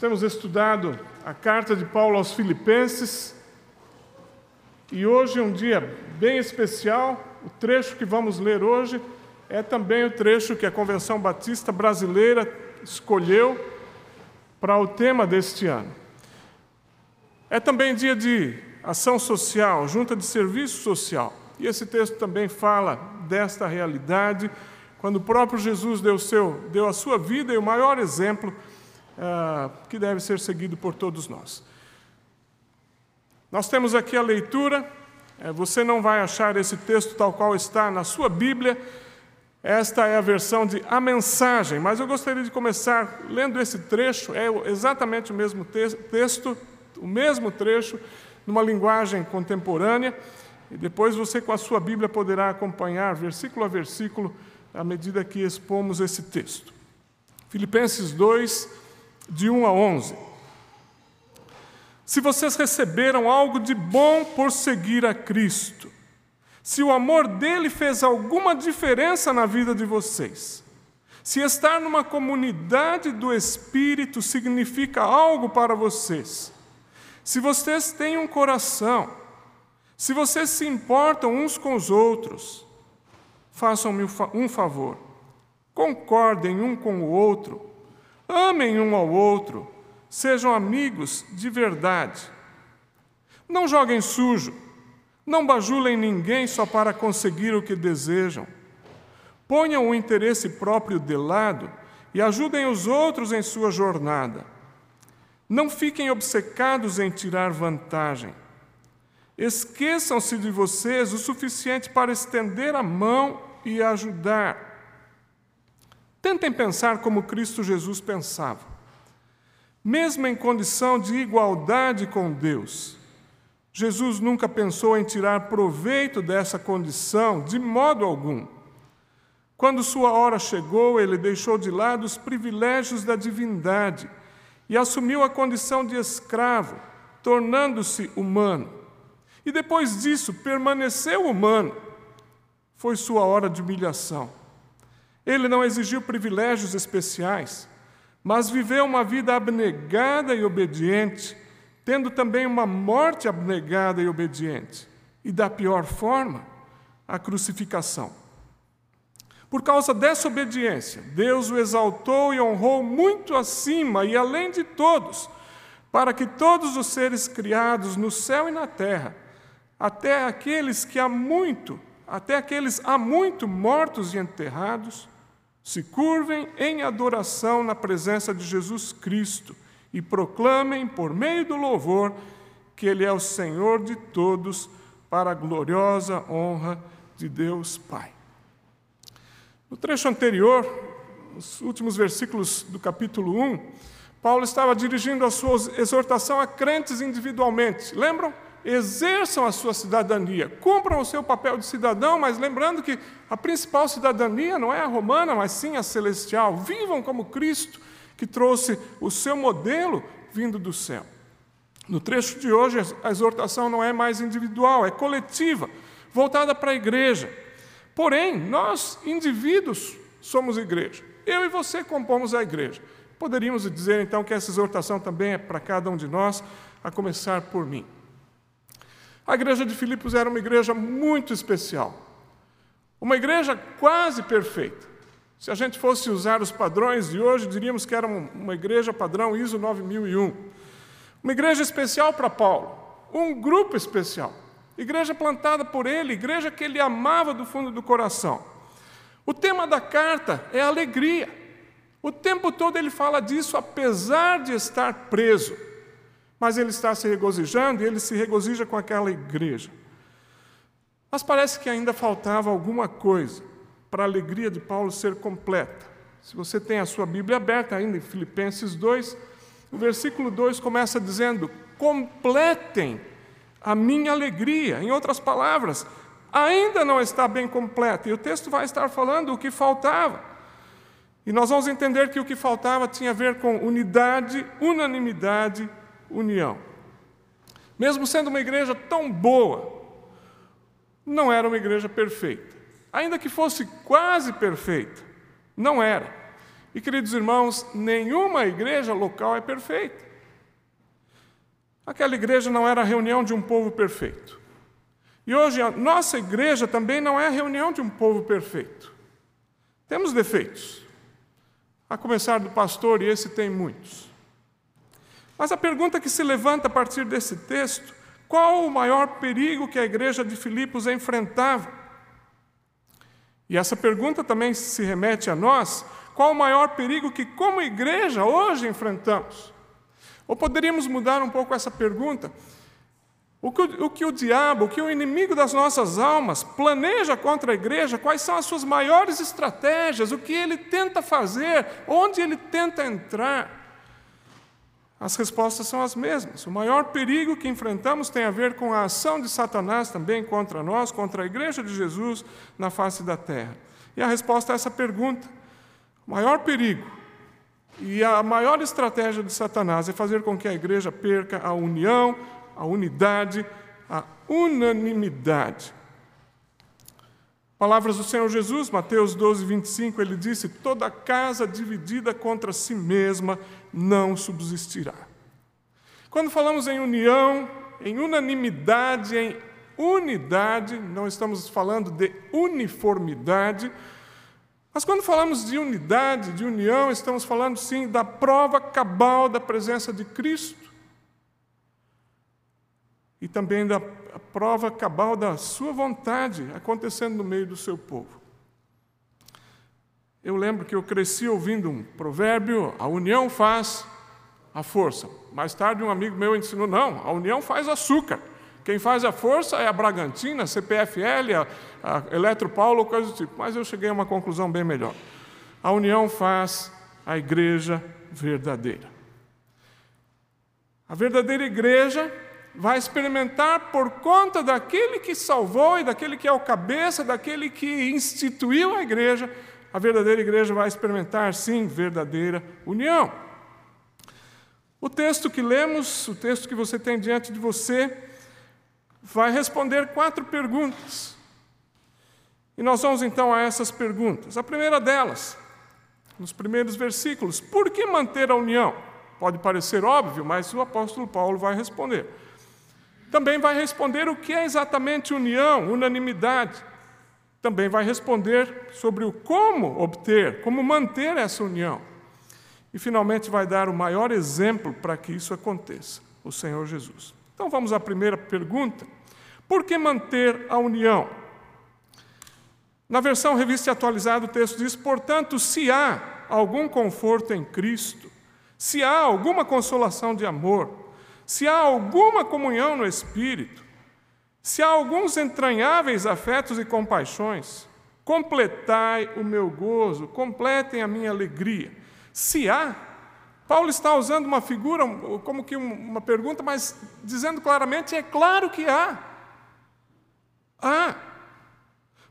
temos estudado a carta de Paulo aos Filipenses e hoje é um dia bem especial. O trecho que vamos ler hoje é também o trecho que a Convenção Batista Brasileira escolheu para o tema deste ano. É também dia de ação social, junta de serviço social. E esse texto também fala desta realidade, quando o próprio Jesus deu, seu, deu a sua vida e o maior exemplo uh, que deve ser seguido por todos nós. Nós temos aqui a leitura, é, você não vai achar esse texto tal qual está na sua Bíblia, esta é a versão de A Mensagem, mas eu gostaria de começar lendo esse trecho, é exatamente o mesmo te texto, o mesmo trecho, numa linguagem contemporânea, e depois você, com a sua Bíblia, poderá acompanhar versículo a versículo à medida que expomos esse texto. Filipenses 2, de 1 a 11. Se vocês receberam algo de bom por seguir a Cristo, se o amor dele fez alguma diferença na vida de vocês, se estar numa comunidade do Espírito significa algo para vocês, se vocês têm um coração, se vocês se importam uns com os outros, façam-me um favor, concordem um com o outro, amem um ao outro, sejam amigos de verdade. Não joguem sujo, não bajulem ninguém só para conseguir o que desejam. Ponham o interesse próprio de lado e ajudem os outros em sua jornada. Não fiquem obcecados em tirar vantagem. Esqueçam-se de vocês o suficiente para estender a mão e ajudar. Tentem pensar como Cristo Jesus pensava. Mesmo em condição de igualdade com Deus, Jesus nunca pensou em tirar proveito dessa condição de modo algum. Quando sua hora chegou, ele deixou de lado os privilégios da divindade e assumiu a condição de escravo, tornando-se humano. E depois disso, permaneceu humano foi sua hora de humilhação. Ele não exigiu privilégios especiais, mas viveu uma vida abnegada e obediente, tendo também uma morte abnegada e obediente, e da pior forma, a crucificação. Por causa dessa obediência, Deus o exaltou e honrou muito acima e além de todos, para que todos os seres criados no céu e na terra, até aqueles que há muito até aqueles há muito mortos e enterrados, se curvem em adoração na presença de Jesus Cristo e proclamem, por meio do louvor, que Ele é o Senhor de todos, para a gloriosa honra de Deus Pai. No trecho anterior, nos últimos versículos do capítulo 1, Paulo estava dirigindo a sua exortação a crentes individualmente. Lembram? Exerçam a sua cidadania, cumpram o seu papel de cidadão, mas lembrando que a principal cidadania não é a romana, mas sim a celestial. Vivam como Cristo, que trouxe o seu modelo vindo do céu. No trecho de hoje, a exortação não é mais individual, é coletiva, voltada para a igreja. Porém, nós, indivíduos, somos igreja. Eu e você compomos a igreja. Poderíamos dizer então que essa exortação também é para cada um de nós, a começar por mim. A igreja de Filipos era uma igreja muito especial, uma igreja quase perfeita. Se a gente fosse usar os padrões de hoje, diríamos que era uma igreja padrão ISO 9001. Uma igreja especial para Paulo, um grupo especial, igreja plantada por ele, igreja que ele amava do fundo do coração. O tema da carta é alegria. O tempo todo ele fala disso, apesar de estar preso mas ele está se regozijando e ele se regozija com aquela igreja. Mas parece que ainda faltava alguma coisa para a alegria de Paulo ser completa. Se você tem a sua Bíblia aberta ainda em Filipenses 2, o versículo 2 começa dizendo: completem a minha alegria. Em outras palavras, ainda não está bem completa. E o texto vai estar falando o que faltava. E nós vamos entender que o que faltava tinha a ver com unidade, unanimidade união. Mesmo sendo uma igreja tão boa, não era uma igreja perfeita. Ainda que fosse quase perfeita, não era. E, queridos irmãos, nenhuma igreja local é perfeita. Aquela igreja não era a reunião de um povo perfeito. E hoje a nossa igreja também não é a reunião de um povo perfeito. Temos defeitos, a começar do pastor, e esse tem muitos. Mas a pergunta que se levanta a partir desse texto: qual o maior perigo que a igreja de Filipos enfrentava? E essa pergunta também se remete a nós: qual o maior perigo que, como igreja, hoje enfrentamos? Ou poderíamos mudar um pouco essa pergunta? O que o, o que o diabo, o que o inimigo das nossas almas planeja contra a igreja, quais são as suas maiores estratégias, o que ele tenta fazer, onde ele tenta entrar? As respostas são as mesmas. O maior perigo que enfrentamos tem a ver com a ação de Satanás também contra nós, contra a igreja de Jesus na face da terra. E a resposta a essa pergunta: o maior perigo e a maior estratégia de Satanás é fazer com que a igreja perca a união, a unidade, a unanimidade. Palavras do Senhor Jesus, Mateus 12, 25, ele disse: Toda casa dividida contra si mesma não subsistirá. Quando falamos em união, em unanimidade, em unidade, não estamos falando de uniformidade, mas quando falamos de unidade, de união, estamos falando sim da prova cabal da presença de Cristo e também da prova cabal da sua vontade acontecendo no meio do seu povo. Eu lembro que eu cresci ouvindo um provérbio: a união faz a força. Mais tarde, um amigo meu ensinou: não, a união faz açúcar. Quem faz a força é a Bragantina, a CPFL, a, a Eletropaulo, coisa do tipo. Mas eu cheguei a uma conclusão bem melhor. A união faz a igreja verdadeira. A verdadeira igreja vai experimentar por conta daquele que salvou e daquele que é o cabeça, daquele que instituiu a igreja, a verdadeira igreja vai experimentar, sim, verdadeira união. O texto que lemos, o texto que você tem diante de você, vai responder quatro perguntas. E nós vamos então a essas perguntas. A primeira delas, nos primeiros versículos, por que manter a união? Pode parecer óbvio, mas o apóstolo Paulo vai responder. Também vai responder o que é exatamente união, unanimidade. Também vai responder sobre o como obter, como manter essa união. E finalmente vai dar o maior exemplo para que isso aconteça, o Senhor Jesus. Então vamos à primeira pergunta: por que manter a união? Na versão revista atualizada, o texto diz: portanto, se há algum conforto em Cristo, se há alguma consolação de amor, se há alguma comunhão no Espírito, se há alguns entranháveis afetos e compaixões, completai o meu gozo, completem a minha alegria. Se há, Paulo está usando uma figura, como que uma pergunta, mas dizendo claramente: é claro que há. Há.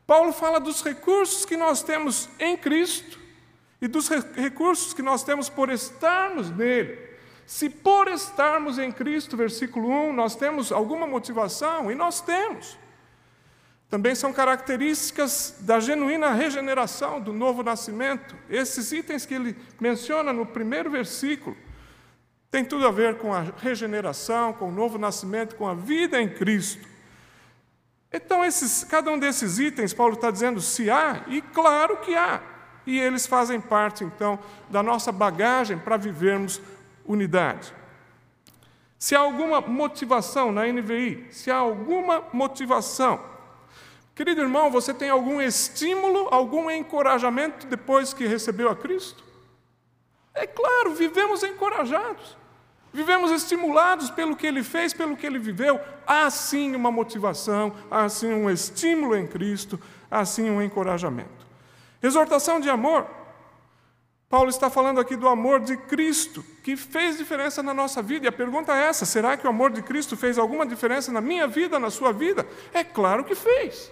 Paulo fala dos recursos que nós temos em Cristo e dos recursos que nós temos por estarmos nele. Se por estarmos em Cristo, versículo 1, nós temos alguma motivação, e nós temos. Também são características da genuína regeneração, do novo nascimento. Esses itens que ele menciona no primeiro versículo têm tudo a ver com a regeneração, com o novo nascimento, com a vida em Cristo. Então, esses, cada um desses itens, Paulo está dizendo se há, e claro que há. E eles fazem parte, então, da nossa bagagem para vivermos unidade. Se há alguma motivação na NVI, se há alguma motivação Querido irmão, você tem algum estímulo, algum encorajamento depois que recebeu a Cristo? É claro, vivemos encorajados, vivemos estimulados pelo que ele fez, pelo que ele viveu. Há sim uma motivação, há sim um estímulo em Cristo, há sim um encorajamento. Exortação de amor. Paulo está falando aqui do amor de Cristo, que fez diferença na nossa vida. E a pergunta é essa: será que o amor de Cristo fez alguma diferença na minha vida, na sua vida? É claro que fez.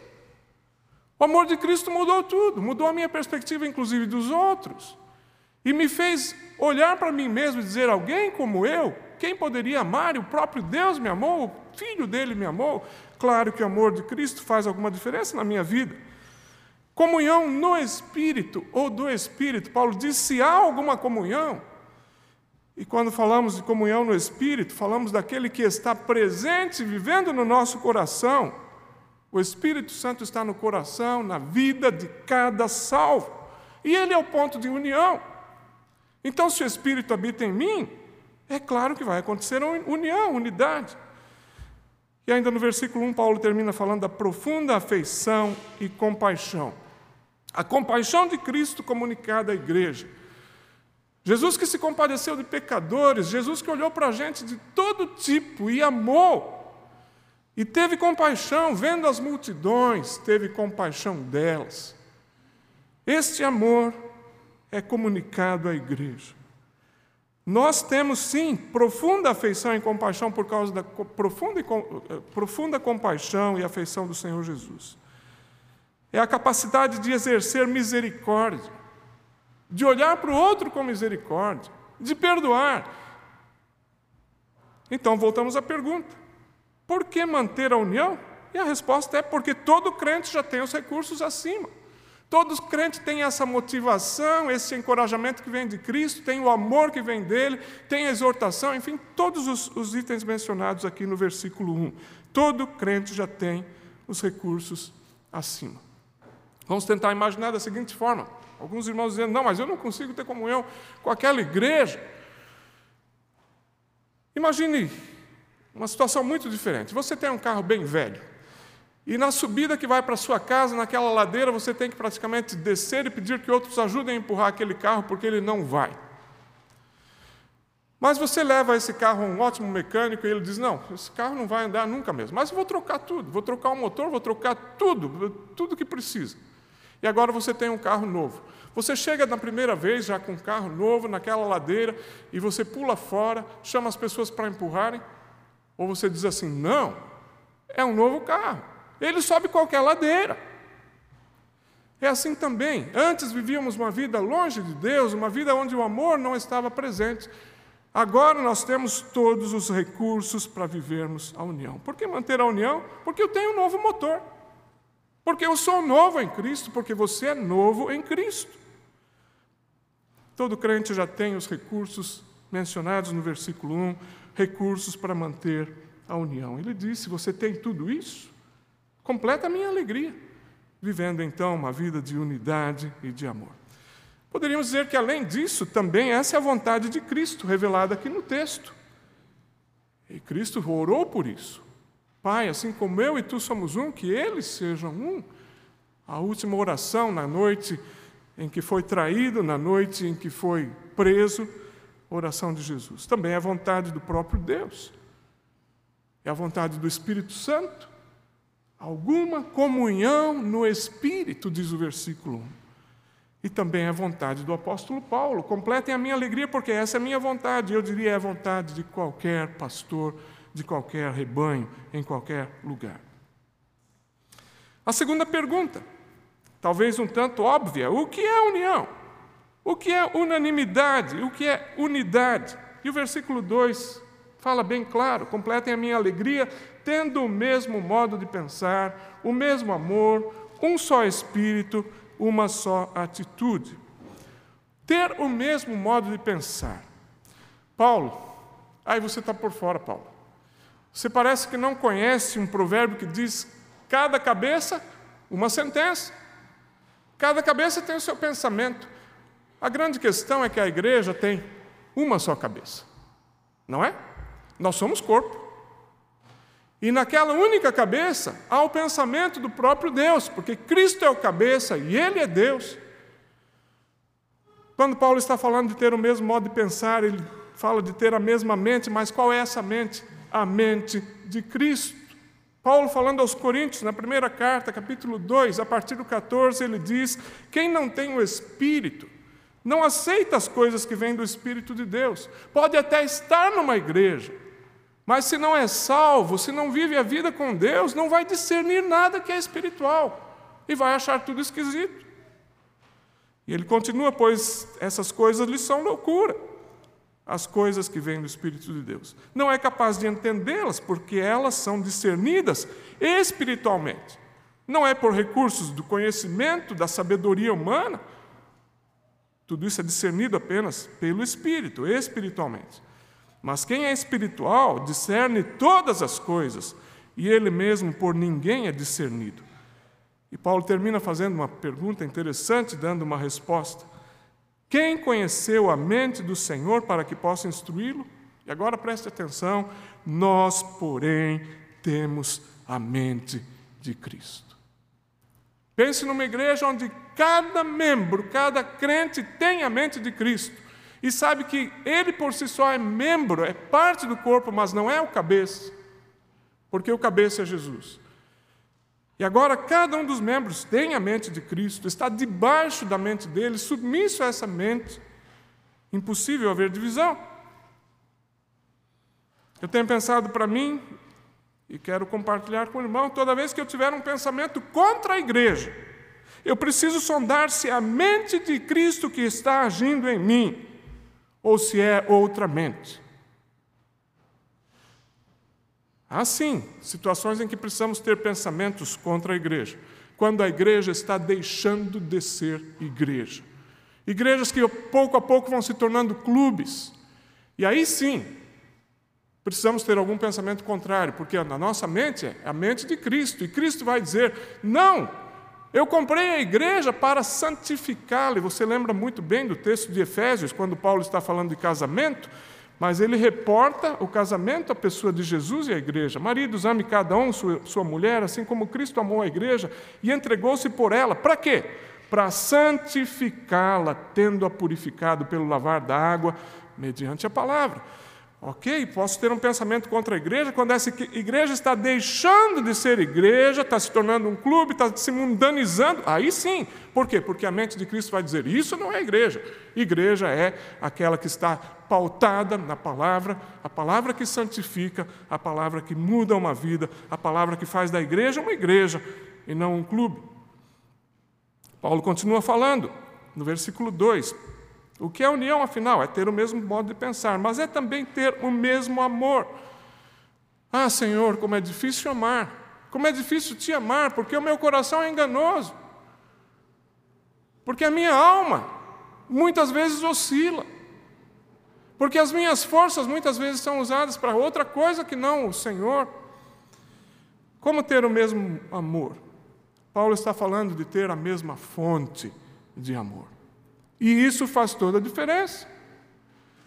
O amor de Cristo mudou tudo, mudou a minha perspectiva, inclusive dos outros, e me fez olhar para mim mesmo e dizer: alguém como eu, quem poderia amar? E o próprio Deus me amou, o Filho dele me amou. Claro que o amor de Cristo faz alguma diferença na minha vida. Comunhão no Espírito ou do Espírito. Paulo diz: se há alguma comunhão, e quando falamos de comunhão no Espírito, falamos daquele que está presente, vivendo no nosso coração. O Espírito Santo está no coração, na vida de cada salvo. E ele é o ponto de união. Então, se o Espírito habita em mim, é claro que vai acontecer união, unidade. E ainda no versículo 1, Paulo termina falando da profunda afeição e compaixão. A compaixão de Cristo comunicada à igreja. Jesus que se compadeceu de pecadores, Jesus que olhou para a gente de todo tipo e amou, e teve compaixão, vendo as multidões, teve compaixão delas. Este amor é comunicado à igreja. Nós temos sim profunda afeição e compaixão por causa da profunda, eh, profunda compaixão e afeição do Senhor Jesus. É a capacidade de exercer misericórdia, de olhar para o outro com misericórdia, de perdoar. Então voltamos à pergunta: por que manter a união? E a resposta é porque todo crente já tem os recursos acima. Todos os crentes têm essa motivação, esse encorajamento que vem de Cristo, tem o amor que vem dele, tem a exortação, enfim, todos os, os itens mencionados aqui no versículo 1. Todo crente já tem os recursos acima. Vamos tentar imaginar da seguinte forma: alguns irmãos dizendo, não, mas eu não consigo ter comunhão com aquela igreja. Imagine uma situação muito diferente. Você tem um carro bem velho. E na subida que vai para sua casa, naquela ladeira, você tem que praticamente descer e pedir que outros ajudem a empurrar aquele carro, porque ele não vai. Mas você leva esse carro a um ótimo mecânico e ele diz: Não, esse carro não vai andar nunca mesmo. Mas eu vou trocar tudo, vou trocar o motor, vou trocar tudo, tudo que precisa. E agora você tem um carro novo. Você chega na primeira vez já com um carro novo naquela ladeira e você pula fora, chama as pessoas para empurrarem, ou você diz assim: Não, é um novo carro. Ele sobe qualquer ladeira. É assim também. Antes vivíamos uma vida longe de Deus, uma vida onde o amor não estava presente. Agora nós temos todos os recursos para vivermos a união. Por que manter a união? Porque eu tenho um novo motor. Porque eu sou novo em Cristo, porque você é novo em Cristo. Todo crente já tem os recursos mencionados no versículo 1, recursos para manter a união. Ele disse: Você tem tudo isso? completa a minha alegria, vivendo então uma vida de unidade e de amor. Poderíamos dizer que, além disso, também essa é a vontade de Cristo, revelada aqui no texto. E Cristo orou por isso. Pai, assim como eu e tu somos um, que eles sejam um. A última oração na noite em que foi traído, na noite em que foi preso, oração de Jesus. Também é a vontade do próprio Deus. É a vontade do Espírito Santo alguma comunhão no Espírito, diz o versículo 1. E também a vontade do apóstolo Paulo. Completem a minha alegria, porque essa é a minha vontade. Eu diria é a vontade de qualquer pastor, de qualquer rebanho, em qualquer lugar. A segunda pergunta, talvez um tanto óbvia: o que é união? O que é unanimidade? O que é unidade? E o versículo 2 fala bem claro: completem a minha alegria, tendo o mesmo modo de pensar, o mesmo amor, um só espírito, uma só atitude. Ter o mesmo modo de pensar. Paulo, aí você está por fora, Paulo. Você parece que não conhece um provérbio que diz: cada cabeça, uma sentença. Cada cabeça tem o seu pensamento. A grande questão é que a igreja tem uma só cabeça, não é? Nós somos corpo. E naquela única cabeça há o pensamento do próprio Deus, porque Cristo é o cabeça e Ele é Deus. Quando Paulo está falando de ter o mesmo modo de pensar, ele fala de ter a mesma mente, mas qual é essa mente? A mente de Cristo. Paulo, falando aos Coríntios, na primeira carta, capítulo 2, a partir do 14, ele diz: Quem não tem o Espírito, não aceita as coisas que vêm do Espírito de Deus. Pode até estar numa igreja, mas se não é salvo, se não vive a vida com Deus, não vai discernir nada que é espiritual e vai achar tudo esquisito. E ele continua, pois essas coisas lhe são loucura, as coisas que vêm do Espírito de Deus. Não é capaz de entendê-las, porque elas são discernidas espiritualmente. Não é por recursos do conhecimento, da sabedoria humana. Tudo isso é discernido apenas pelo Espírito, espiritualmente. Mas quem é espiritual discerne todas as coisas, e ele mesmo por ninguém é discernido. E Paulo termina fazendo uma pergunta interessante, dando uma resposta. Quem conheceu a mente do Senhor para que possa instruí-lo? E agora preste atenção: nós, porém, temos a mente de Cristo. Pense numa igreja onde cada membro, cada crente tem a mente de Cristo e sabe que ele por si só é membro, é parte do corpo, mas não é o cabeça, porque o cabeça é Jesus. E agora cada um dos membros tem a mente de Cristo, está debaixo da mente dele, submisso a essa mente. Impossível haver divisão. Eu tenho pensado para mim, e quero compartilhar com o irmão, toda vez que eu tiver um pensamento contra a igreja, eu preciso sondar se é a mente de Cristo que está agindo em mim, ou se é outra mente. Há sim situações em que precisamos ter pensamentos contra a igreja, quando a igreja está deixando de ser igreja. Igrejas que pouco a pouco vão se tornando clubes. E aí sim, precisamos ter algum pensamento contrário, porque na nossa mente é a mente de Cristo, e Cristo vai dizer: não, eu comprei a igreja para santificá-la. E você lembra muito bem do texto de Efésios, quando Paulo está falando de casamento, mas ele reporta o casamento à pessoa de Jesus e à igreja. Maridos, ame cada um sua, sua mulher, assim como Cristo amou a igreja e entregou-se por ela. Para quê? Para santificá-la, tendo-a purificado pelo lavar da água, mediante a palavra. Ok, posso ter um pensamento contra a igreja quando essa igreja está deixando de ser igreja, está se tornando um clube, está se mundanizando. Aí sim. Por quê? Porque a mente de Cristo vai dizer: isso não é igreja. Igreja é aquela que está pautada na palavra, a palavra que santifica, a palavra que muda uma vida, a palavra que faz da igreja uma igreja e não um clube. Paulo continua falando no versículo 2: o que é união, afinal? É ter o mesmo modo de pensar, mas é também ter o mesmo amor. Ah, Senhor, como é difícil amar, como é difícil te amar, porque o meu coração é enganoso, porque a minha alma muitas vezes oscila, porque as minhas forças muitas vezes são usadas para outra coisa que não o Senhor. Como ter o mesmo amor? Paulo está falando de ter a mesma fonte de amor. E isso faz toda a diferença.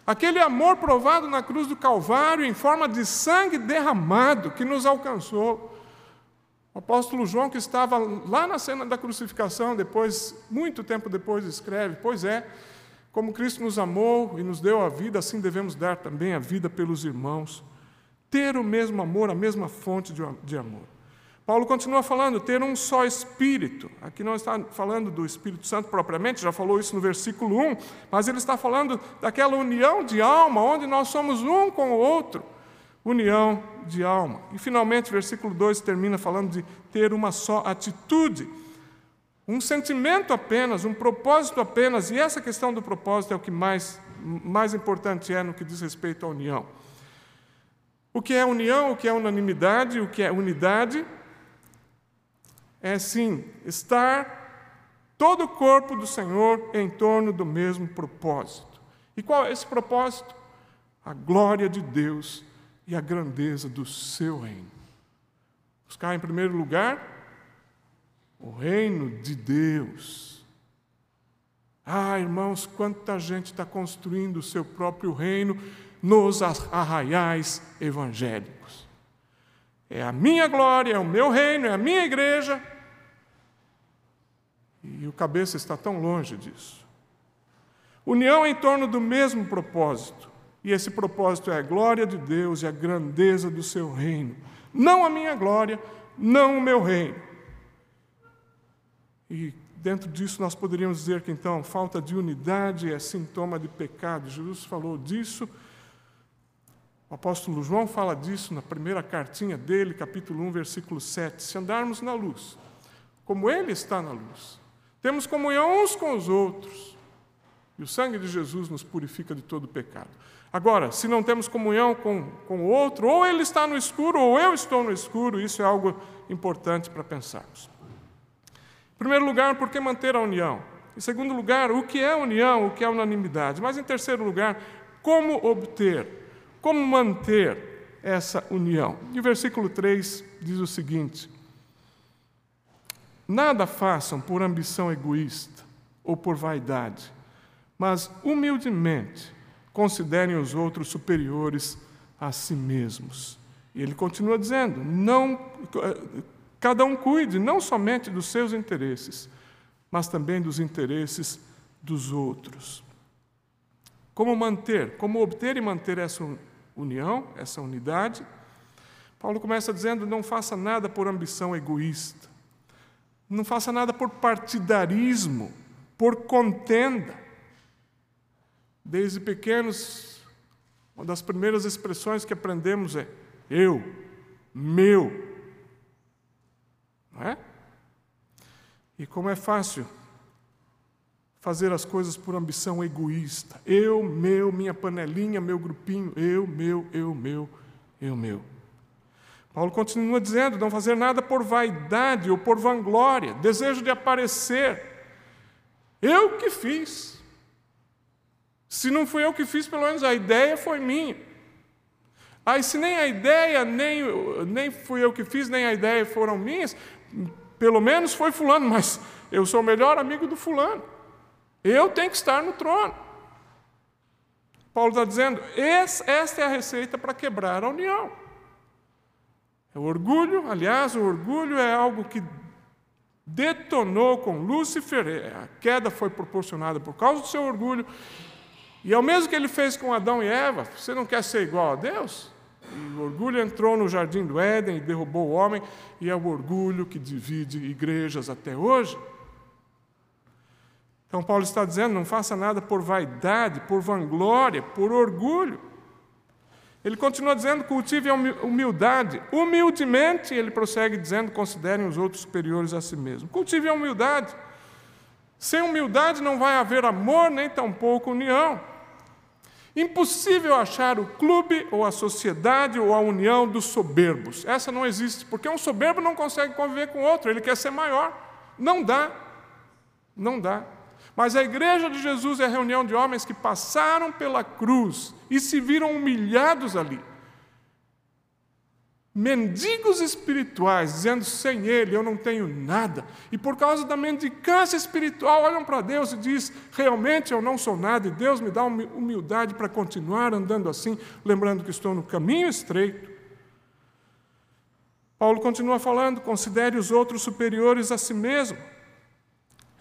Aquele amor provado na cruz do Calvário, em forma de sangue derramado, que nos alcançou. O apóstolo João, que estava lá na cena da crucificação, depois, muito tempo depois, escreve: Pois é, como Cristo nos amou e nos deu a vida, assim devemos dar também a vida pelos irmãos. Ter o mesmo amor, a mesma fonte de amor. Paulo continua falando, ter um só Espírito. Aqui não está falando do Espírito Santo propriamente, já falou isso no versículo 1, mas ele está falando daquela união de alma, onde nós somos um com o outro. União de alma. E finalmente, versículo 2 termina falando de ter uma só atitude. Um sentimento apenas, um propósito apenas, e essa questão do propósito é o que mais, mais importante é no que diz respeito à união. O que é união, o que é unanimidade, o que é unidade, é sim estar todo o corpo do Senhor em torno do mesmo propósito. E qual é esse propósito? A glória de Deus e a grandeza do seu reino. Buscar em primeiro lugar o reino de Deus. Ah, irmãos, quanta gente está construindo o seu próprio reino nos arraiais evangélicos. É a minha glória, é o meu reino, é a minha igreja, e o cabeça está tão longe disso. União em torno do mesmo propósito. E esse propósito é a glória de Deus e a grandeza do seu reino. Não a minha glória, não o meu reino. E dentro disso nós poderíamos dizer que então falta de unidade é sintoma de pecado. Jesus falou disso. O apóstolo João fala disso na primeira cartinha dele, capítulo 1, versículo 7. Se andarmos na luz, como ele está na luz, temos comunhão uns com os outros. E o sangue de Jesus nos purifica de todo pecado. Agora, se não temos comunhão com, com o outro, ou ele está no escuro, ou eu estou no escuro, isso é algo importante para pensarmos. primeiro lugar, por que manter a união? Em segundo lugar, o que é união, o que é unanimidade? Mas em terceiro lugar, como obter, como manter essa união? E o versículo 3 diz o seguinte: Nada façam por ambição egoísta ou por vaidade, mas humildemente considerem os outros superiores a si mesmos. E ele continua dizendo: não, cada um cuide não somente dos seus interesses, mas também dos interesses dos outros. Como manter, como obter e manter essa união, essa unidade? Paulo começa dizendo: não faça nada por ambição egoísta, não faça nada por partidarismo, por contenda. Desde pequenos, uma das primeiras expressões que aprendemos é eu, meu. Não é? E como é fácil fazer as coisas por ambição egoísta. Eu, meu, minha panelinha, meu grupinho, eu, meu, eu, meu, eu, meu. Paulo continua dizendo: não fazer nada por vaidade ou por vanglória, desejo de aparecer. Eu que fiz. Se não fui eu que fiz, pelo menos a ideia foi minha. Aí, se nem a ideia, nem, nem fui eu que fiz, nem a ideia foram minhas, pelo menos foi Fulano, mas eu sou o melhor amigo do Fulano. Eu tenho que estar no trono. Paulo está dizendo: esta é a receita para quebrar a união. É o orgulho, aliás, o orgulho é algo que detonou com Lúcifer, é, a queda foi proporcionada por causa do seu orgulho, e é o mesmo que ele fez com Adão e Eva, você não quer ser igual a Deus? E o orgulho entrou no jardim do Éden e derrubou o homem, e é o orgulho que divide igrejas até hoje. Então, Paulo está dizendo: não faça nada por vaidade, por vanglória, por orgulho. Ele continua dizendo: cultive a humildade. Humildemente, ele prossegue dizendo: considerem os outros superiores a si mesmo. Cultive a humildade. Sem humildade não vai haver amor, nem tampouco união. Impossível achar o clube ou a sociedade ou a união dos soberbos. Essa não existe, porque um soberbo não consegue conviver com outro, ele quer ser maior. Não dá. Não dá. Mas a igreja de Jesus é a reunião de homens que passaram pela cruz e se viram humilhados ali mendigos espirituais, dizendo: sem Ele eu não tenho nada. E por causa da mendicância espiritual, olham para Deus e diz: realmente eu não sou nada, e Deus me dá humildade para continuar andando assim, lembrando que estou no caminho estreito. Paulo continua falando: considere os outros superiores a si mesmo.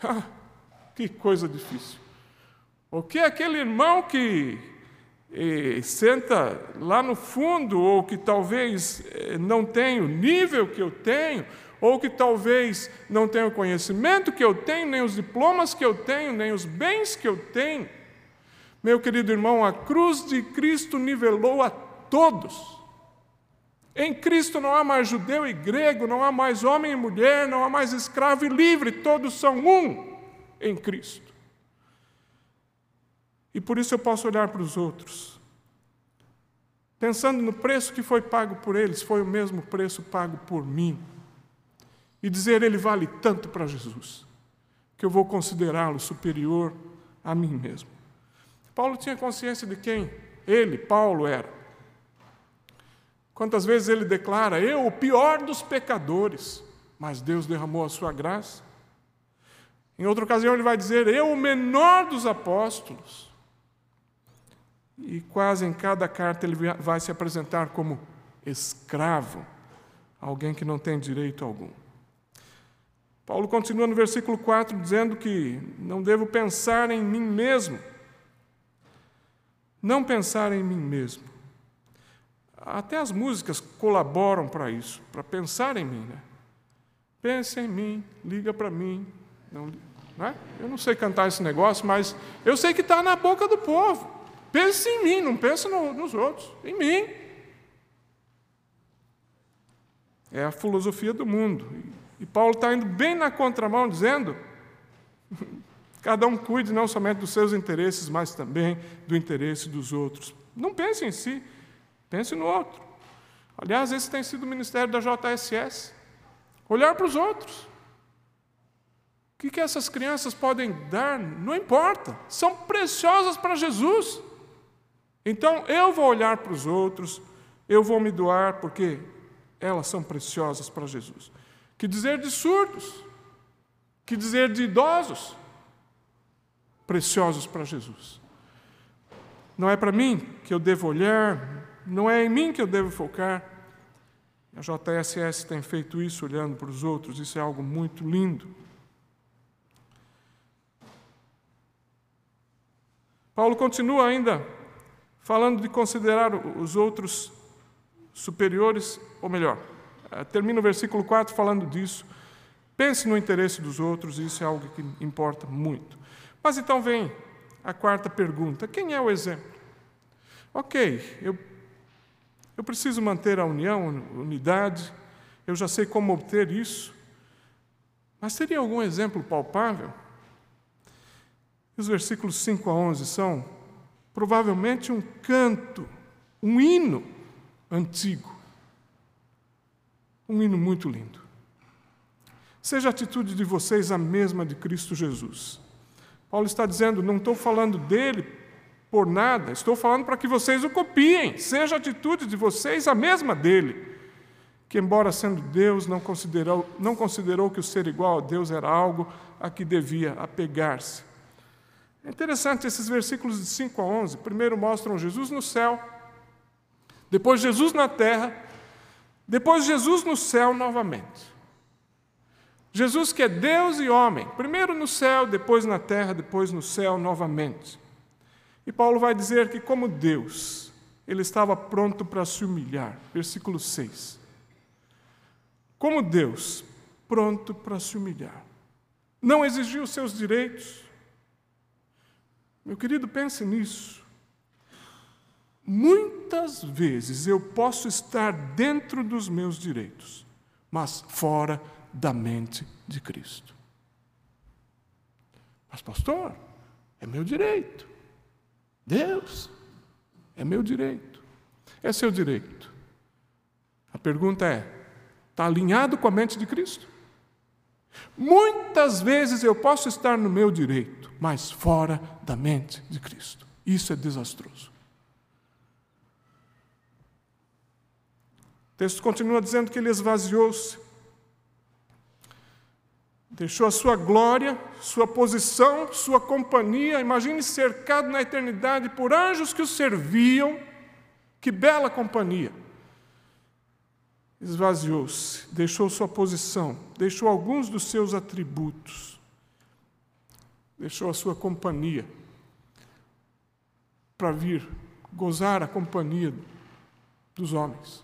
Que coisa difícil. O que é aquele irmão que e senta lá no fundo, ou que talvez eh, não tenha o nível que eu tenho, ou que talvez não tenha o conhecimento que eu tenho, nem os diplomas que eu tenho, nem os bens que eu tenho. Meu querido irmão, a cruz de Cristo nivelou a todos. Em Cristo não há mais judeu e grego, não há mais homem e mulher, não há mais escravo e livre, todos são um em Cristo. E por isso eu posso olhar para os outros, pensando no preço que foi pago por eles, foi o mesmo preço pago por mim, e dizer: Ele vale tanto para Jesus, que eu vou considerá-lo superior a mim mesmo. Paulo tinha consciência de quem ele, Paulo, era. Quantas vezes ele declara: Eu, o pior dos pecadores, mas Deus derramou a sua graça. Em outra ocasião, ele vai dizer: Eu, o menor dos apóstolos, e quase em cada carta ele vai se apresentar como escravo, alguém que não tem direito algum. Paulo continua no versículo 4 dizendo que não devo pensar em mim mesmo. Não pensar em mim mesmo. Até as músicas colaboram para isso, para pensar em mim. Né? Pense em mim, liga para mim. Não, não é? Eu não sei cantar esse negócio, mas eu sei que está na boca do povo. Pense em mim, não pense no, nos outros, em mim. É a filosofia do mundo. E Paulo está indo bem na contramão, dizendo: cada um cuide não somente dos seus interesses, mas também do interesse dos outros. Não pense em si, pense no outro. Aliás, esse tem sido o ministério da JSS olhar para os outros. Que, que essas crianças podem dar? Não importa, são preciosas para Jesus. Então eu vou olhar para os outros, eu vou me doar, porque elas são preciosas para Jesus. Que dizer de surdos? Que dizer de idosos? Preciosos para Jesus. Não é para mim que eu devo olhar, não é em mim que eu devo focar. A JSS tem feito isso olhando para os outros, isso é algo muito lindo. Paulo continua ainda falando de considerar os outros superiores, ou melhor, eh, termina o versículo 4 falando disso. Pense no interesse dos outros, isso é algo que importa muito. Mas então vem a quarta pergunta: quem é o exemplo? Ok, eu, eu preciso manter a união, unidade, eu já sei como obter isso, mas teria algum exemplo palpável? Os versículos 5 a 11 são provavelmente um canto, um hino antigo. Um hino muito lindo. Seja a atitude de vocês a mesma de Cristo Jesus. Paulo está dizendo: não estou falando dele por nada, estou falando para que vocês o copiem. Seja a atitude de vocês a mesma dele, que, embora sendo Deus, não considerou, não considerou que o ser igual a Deus era algo a que devia apegar-se. É interessante esses versículos de 5 a 11. Primeiro mostram Jesus no céu, depois Jesus na terra, depois Jesus no céu novamente. Jesus que é Deus e homem, primeiro no céu, depois na terra, depois no céu novamente. E Paulo vai dizer que, como Deus, ele estava pronto para se humilhar. Versículo 6. Como Deus, pronto para se humilhar. Não exigiu seus direitos. Meu querido, pense nisso. Muitas vezes eu posso estar dentro dos meus direitos, mas fora da mente de Cristo. Mas, pastor, é meu direito. Deus, é meu direito. É seu direito. A pergunta é: está alinhado com a mente de Cristo? Muitas vezes eu posso estar no meu direito, mas fora da mente de Cristo. Isso é desastroso. O texto continua dizendo que ele esvaziou-se, deixou a sua glória, sua posição, sua companhia. Imagine cercado na eternidade por anjos que o serviam. Que bela companhia! Esvaziou-se, deixou sua posição, deixou alguns dos seus atributos, deixou a sua companhia para vir gozar a companhia dos homens.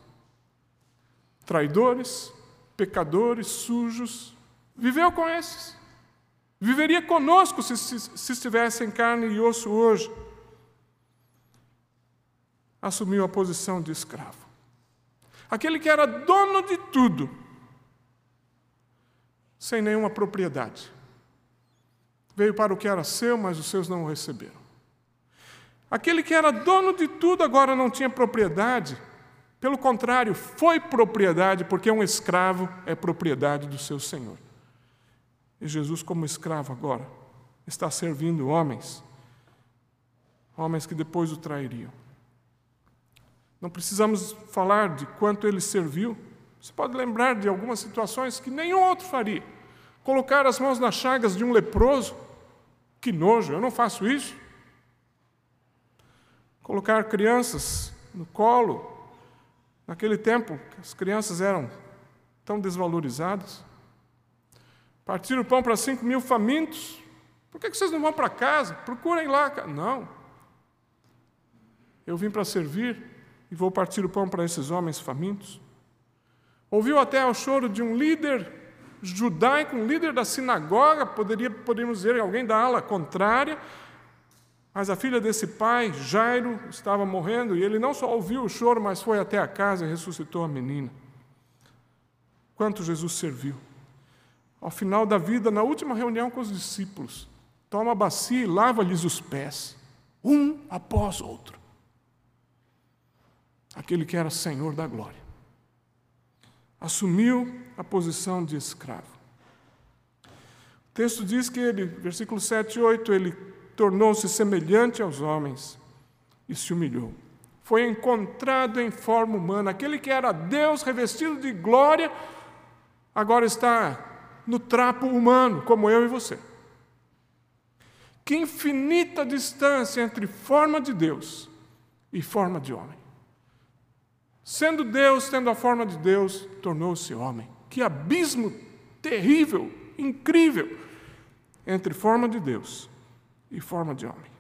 Traidores, pecadores, sujos, viveu com esses. Viveria conosco se, se, se estivesse em carne e osso hoje. Assumiu a posição de escravo. Aquele que era dono de tudo, sem nenhuma propriedade. Veio para o que era seu, mas os seus não o receberam. Aquele que era dono de tudo agora não tinha propriedade. Pelo contrário, foi propriedade, porque um escravo é propriedade do seu senhor. E Jesus, como escravo agora, está servindo homens, homens que depois o trairiam. Não precisamos falar de quanto ele serviu. Você pode lembrar de algumas situações que nenhum outro faria. Colocar as mãos nas chagas de um leproso, que nojo, eu não faço isso. Colocar crianças no colo, naquele tempo, as crianças eram tão desvalorizadas. Partir o pão para cinco mil famintos. Por que vocês não vão para casa? Procurem lá. Não. Eu vim para servir e vou partir o pão para esses homens famintos. Ouviu até o choro de um líder judaico, um líder da sinagoga, poderia, poderíamos dizer alguém da ala contrária, mas a filha desse pai, Jairo, estava morrendo e ele não só ouviu o choro, mas foi até a casa e ressuscitou a menina. Quanto Jesus serviu. Ao final da vida, na última reunião com os discípulos, toma a bacia e lava-lhes os pés, um após outro. Aquele que era Senhor da glória. Assumiu a posição de escravo. O texto diz que ele, versículo 7 e 8, ele tornou-se semelhante aos homens e se humilhou. Foi encontrado em forma humana. Aquele que era Deus revestido de glória, agora está no trapo humano, como eu e você. Que infinita distância entre forma de Deus e forma de homem. Sendo Deus, tendo a forma de Deus, tornou-se homem. Que abismo terrível, incrível, entre forma de Deus e forma de homem.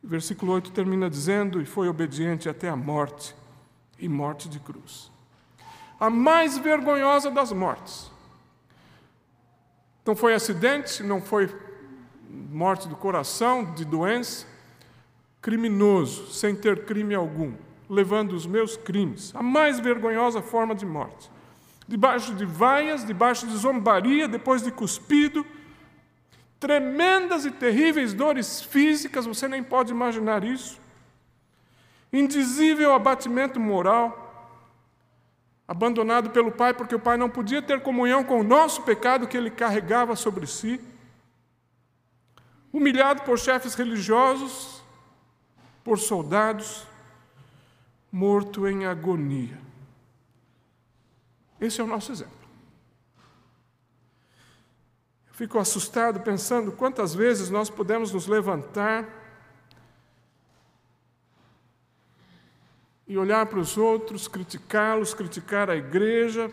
Versículo 8 termina dizendo: E foi obediente até a morte, e morte de cruz. A mais vergonhosa das mortes. Não foi acidente, não foi morte do coração, de doença, criminoso, sem ter crime algum, levando os meus crimes, a mais vergonhosa forma de morte. Debaixo de vaias, debaixo de zombaria, depois de cuspido, tremendas e terríveis dores físicas, você nem pode imaginar isso. Indizível abatimento moral, abandonado pelo Pai porque o Pai não podia ter comunhão com o nosso pecado que ele carregava sobre si, humilhado por chefes religiosos, por soldados, morto em agonia. Esse é o nosso exemplo. Fico assustado pensando quantas vezes nós podemos nos levantar e olhar para os outros, criticá-los, criticar a igreja,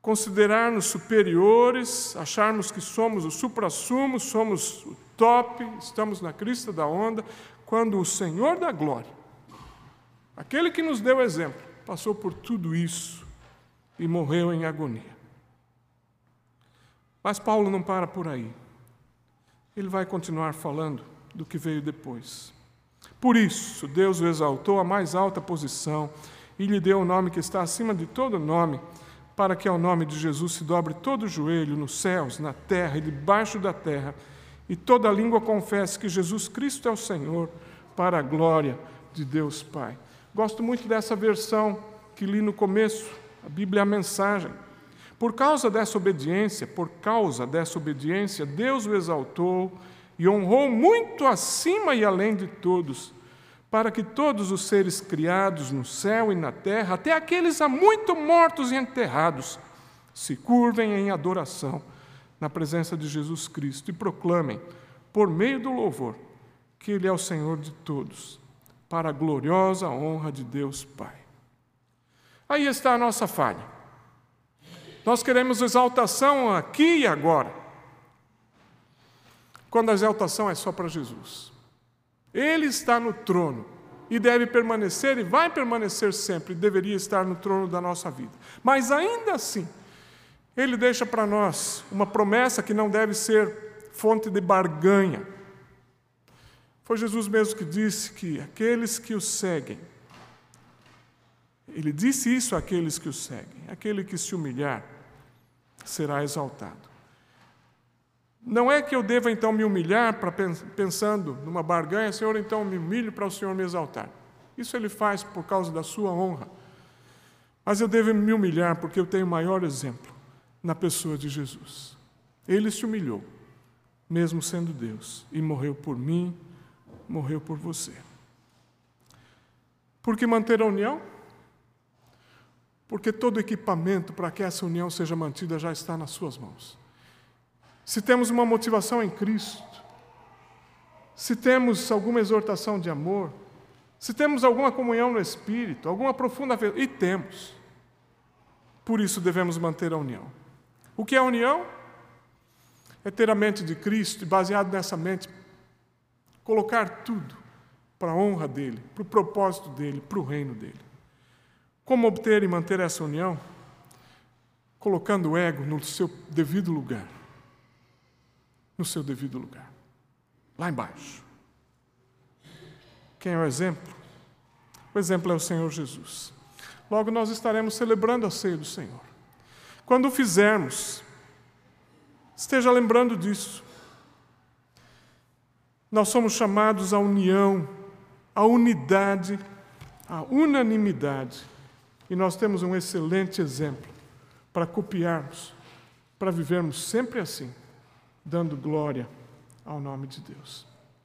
considerar-nos superiores, acharmos que somos o supra-sumo, somos o top, estamos na crista da onda, quando o Senhor da glória, aquele que nos deu exemplo, passou por tudo isso e morreu em agonia. Mas Paulo não para por aí. Ele vai continuar falando do que veio depois. Por isso, Deus o exaltou à mais alta posição e lhe deu o um nome que está acima de todo nome, para que ao nome de Jesus se dobre todo o joelho nos céus, na terra e debaixo da terra, e toda língua confesse que Jesus Cristo é o Senhor, para a glória de Deus Pai. Gosto muito dessa versão que li no começo, a Bíblia é a mensagem. Por causa dessa obediência, por causa dessa obediência, Deus o exaltou e honrou muito acima e além de todos, para que todos os seres criados no céu e na terra, até aqueles há muito mortos e enterrados, se curvem em adoração na presença de Jesus Cristo e proclamem, por meio do louvor, que Ele é o Senhor de todos, para a gloriosa honra de Deus Pai. Aí está a nossa falha. Nós queremos exaltação aqui e agora. Quando a exaltação é só para Jesus. Ele está no trono e deve permanecer e vai permanecer sempre, deveria estar no trono da nossa vida. Mas ainda assim, ele deixa para nós uma promessa que não deve ser fonte de barganha. Foi Jesus mesmo que disse que aqueles que o seguem, ele disse isso àqueles que o seguem, aquele que se humilhar, será exaltado. Não é que eu deva então me humilhar para pensando numa barganha, Senhor, então me humilho para o Senhor me exaltar. Isso ele faz por causa da sua honra. Mas eu devo me humilhar porque eu tenho o maior exemplo na pessoa de Jesus. Ele se humilhou, mesmo sendo Deus, e morreu por mim, morreu por você. Por que manter a união? Porque todo o equipamento para que essa união seja mantida já está nas Suas mãos. Se temos uma motivação em Cristo, se temos alguma exortação de amor, se temos alguma comunhão no Espírito, alguma profunda e temos. Por isso devemos manter a união. O que é a união? É ter a mente de Cristo e, baseado nessa mente, colocar tudo para a honra dele, para o propósito dele, para o reino dele. Como obter e manter essa união? Colocando o ego no seu devido lugar. No seu devido lugar. Lá embaixo. Quem é o exemplo? O exemplo é o Senhor Jesus. Logo nós estaremos celebrando a ceia do Senhor. Quando o fizermos, esteja lembrando disso. Nós somos chamados à união, à unidade, à unanimidade e nós temos um excelente exemplo para copiarmos para vivermos sempre assim, dando glória ao nome de Deus.